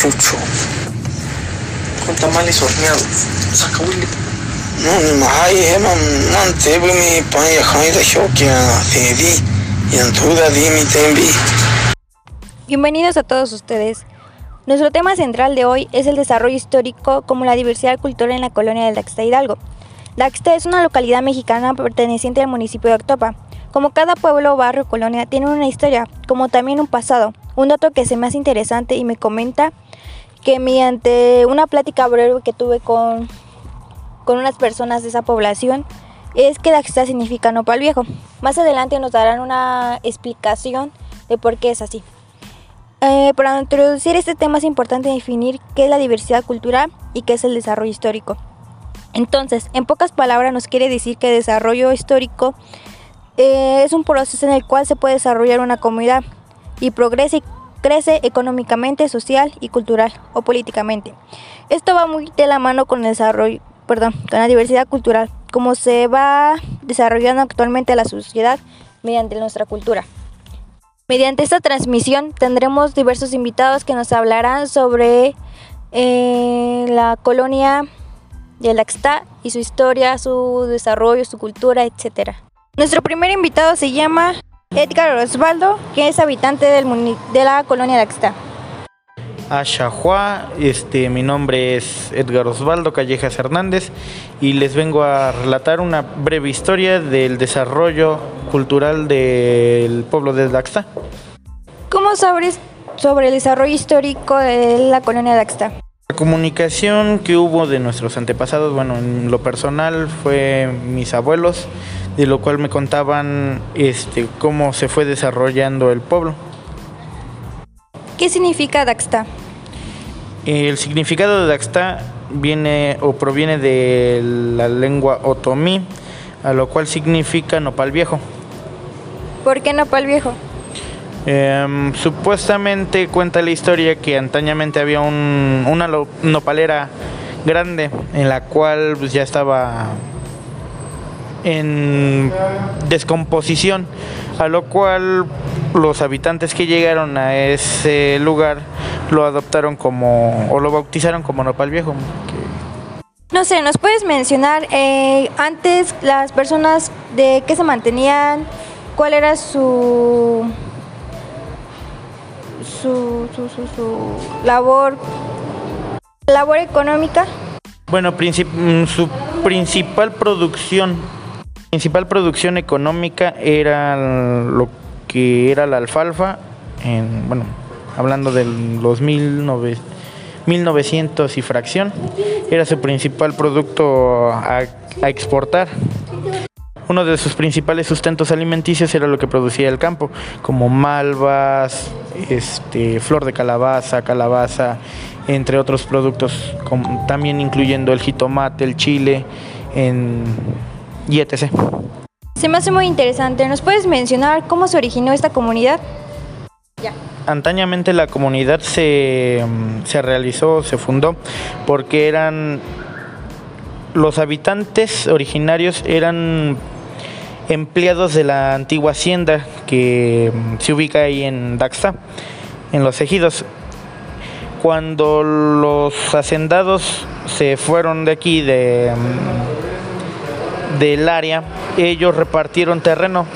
chucho. Con tamales horneados. Saca Willy. No, ni más, Emma, manteve mi pan y jaida shokia, di, y antuda di mi tembi. Bienvenidos a todos ustedes. Nuestro tema central de hoy es el desarrollo histórico como la diversidad cultural en la colonia de Daxta Hidalgo. Daxta es una localidad mexicana perteneciente al municipio de Octopa. Como cada pueblo, barrio o colonia tiene una historia, como también un pasado. Un dato que se me hace interesante y me comenta que mediante una plática breve que tuve con, con unas personas de esa población, es que Daxta significa nopal viejo. Más adelante nos darán una explicación de por qué es así. Eh, para introducir este tema es importante definir qué es la diversidad cultural y qué es el desarrollo histórico. Entonces, en pocas palabras nos quiere decir que desarrollo histórico eh, es un proceso en el cual se puede desarrollar una comunidad y progresa y crece económicamente, social y cultural o políticamente. Esto va muy de la mano con el desarrollo, perdón, con la diversidad cultural, como se va desarrollando actualmente la sociedad mediante nuestra cultura. Mediante esta transmisión tendremos diversos invitados que nos hablarán sobre eh, la colonia de Laxta y su historia, su desarrollo, su cultura, etc. Nuestro primer invitado se llama Edgar Osvaldo, que es habitante del de la colonia Laxta. Ashahua, este, mi nombre es Edgar Osvaldo Callejas Hernández y les vengo a relatar una breve historia del desarrollo cultural del pueblo de Laxta. ¿Cómo sabes sobre el desarrollo histórico de la colonia Laxta? La comunicación que hubo de nuestros antepasados, bueno, en lo personal fue mis abuelos, de lo cual me contaban este, cómo se fue desarrollando el pueblo. ¿Qué significa Daxta? El significado de Daxta viene o proviene de la lengua otomí, a lo cual significa nopal viejo. ¿Por qué nopal viejo? Em, supuestamente cuenta la historia que antañamente había un, una nopalera grande en la cual pues, ya estaba en descomposición, a lo cual los habitantes que llegaron a ese lugar lo adoptaron como o lo bautizaron como nopal viejo. No sé, ¿nos puedes mencionar eh, antes las personas de qué se mantenían? ¿Cuál era su su, su, su, su labor, labor económica? Bueno, mm, su principal producción, principal producción económica era lo que era la alfalfa, en, bueno, hablando de los 1900 y fracción, era su principal producto a, a exportar. Uno de sus principales sustentos alimenticios era lo que producía el campo, como malvas, este, flor de calabaza, calabaza, entre otros productos, también incluyendo el jitomate, el chile en, y etc. Se me hace muy interesante. ¿Nos puedes mencionar cómo se originó esta comunidad? Ya. Antañamente la comunidad se, se realizó, se fundó, porque eran los habitantes originarios eran empleados de la antigua hacienda que mm, se ubica ahí en Daxta, en los ejidos. Cuando los hacendados se fueron de aquí, de, mm, del área, ellos repartieron terreno.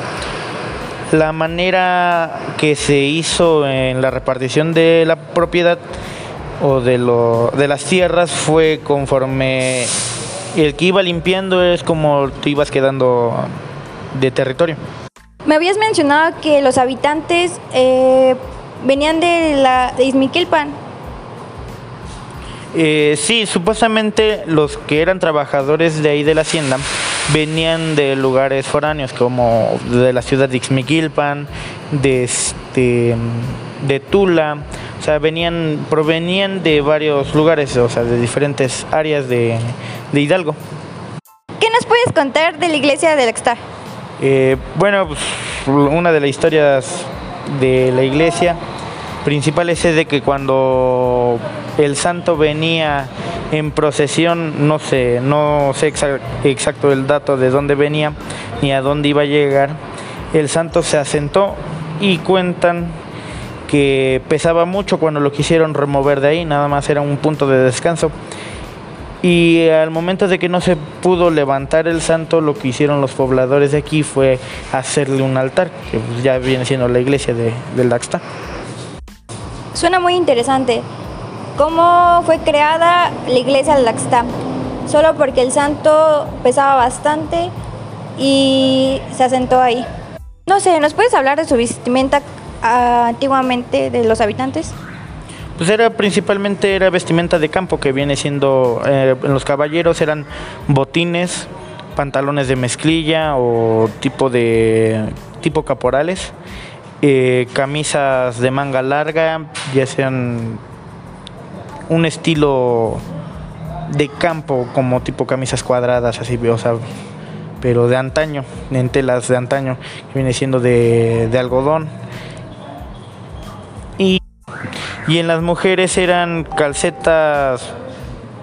La manera que se hizo en la repartición de la propiedad o de, lo, de las tierras fue conforme el que iba limpiando es como te ibas quedando de territorio. Me habías mencionado que los habitantes eh, venían de, la, de Izmiquilpan. Eh, sí, supuestamente los que eran trabajadores de ahí de la hacienda venían de lugares foráneos como de la ciudad de Ixmiquilpan, de, este, de Tula, o sea, venían, provenían de varios lugares, o sea, de diferentes áreas de, de Hidalgo. ¿Qué nos puedes contar de la iglesia de Lextar? Eh, bueno, pues, una de las historias de la iglesia principal es de que cuando el santo venía en procesión, no sé, no sé exacto el dato de dónde venía ni a dónde iba a llegar, el santo se asentó y cuentan que pesaba mucho cuando lo quisieron remover de ahí, nada más era un punto de descanso. Y al momento de que no se pudo levantar el santo, lo que hicieron los pobladores de aquí fue hacerle un altar, que ya viene siendo la iglesia de, del. Suena muy interesante. ¿Cómo fue creada la iglesia del Daxta? Solo porque el santo pesaba bastante y se asentó ahí. No sé, ¿nos puedes hablar de su vestimenta ah, antiguamente de los habitantes? Pues era principalmente era vestimenta de campo que viene siendo eh, los caballeros eran botines, pantalones de mezclilla o tipo de tipo caporales, eh, camisas de manga larga, ya sean un estilo de campo como tipo camisas cuadradas así, o sea, pero de antaño, en telas de antaño, que viene siendo de, de algodón. Y y en las mujeres eran calcetas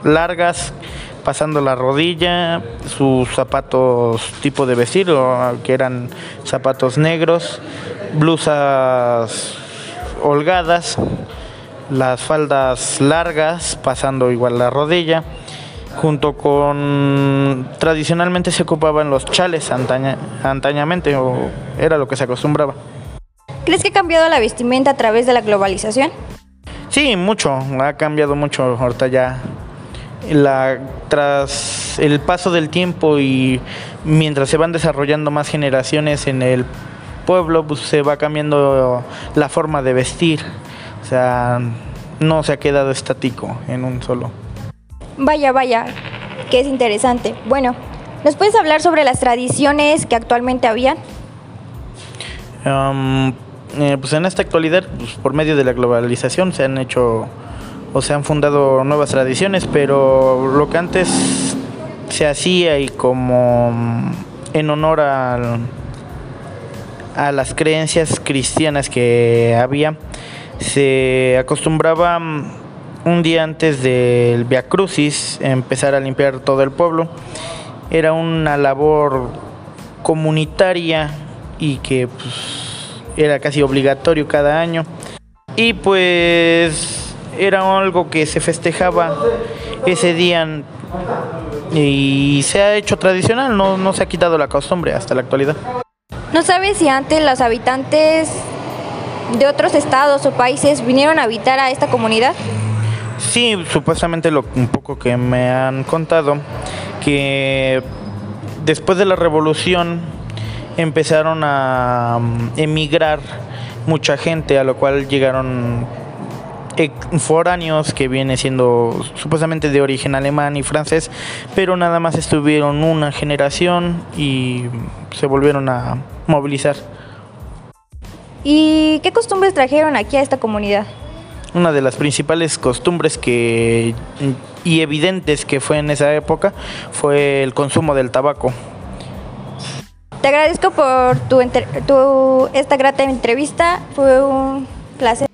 largas pasando la rodilla, sus zapatos tipo de vestir, que eran zapatos negros, blusas holgadas, las faldas largas pasando igual la rodilla, junto con tradicionalmente se ocupaban los chales antañamente, o era lo que se acostumbraba. ¿Crees que ha cambiado la vestimenta a través de la globalización? Sí, mucho, ha cambiado mucho ahorita ya. La, tras el paso del tiempo y mientras se van desarrollando más generaciones en el pueblo, pues se va cambiando la forma de vestir. O sea, no se ha quedado estático en un solo. Vaya, vaya, que es interesante. Bueno, ¿nos puedes hablar sobre las tradiciones que actualmente habían? Eh, pues en esta actualidad, pues por medio de la globalización, se han hecho o se han fundado nuevas tradiciones, pero lo que antes se hacía y como en honor a, a las creencias cristianas que había, se acostumbraba mm, un día antes del Via Crucis empezar a limpiar todo el pueblo. Era una labor comunitaria y que pues, era casi obligatorio cada año. Y pues era algo que se festejaba ese día y se ha hecho tradicional, no, no se ha quitado la costumbre hasta la actualidad. ¿No sabes si antes los habitantes de otros estados o países vinieron a habitar a esta comunidad? Sí, supuestamente lo un poco que me han contado que después de la revolución empezaron a mm, emigrar mucha gente, a lo cual llegaron foráneos que viene siendo supuestamente de origen alemán y francés, pero nada más estuvieron una generación y se volvieron a movilizar. ¿Y qué costumbres trajeron aquí a esta comunidad? Una de las principales costumbres que y evidentes que fue en esa época fue el consumo del tabaco. Te agradezco por tu, tu esta grata entrevista, fue un placer.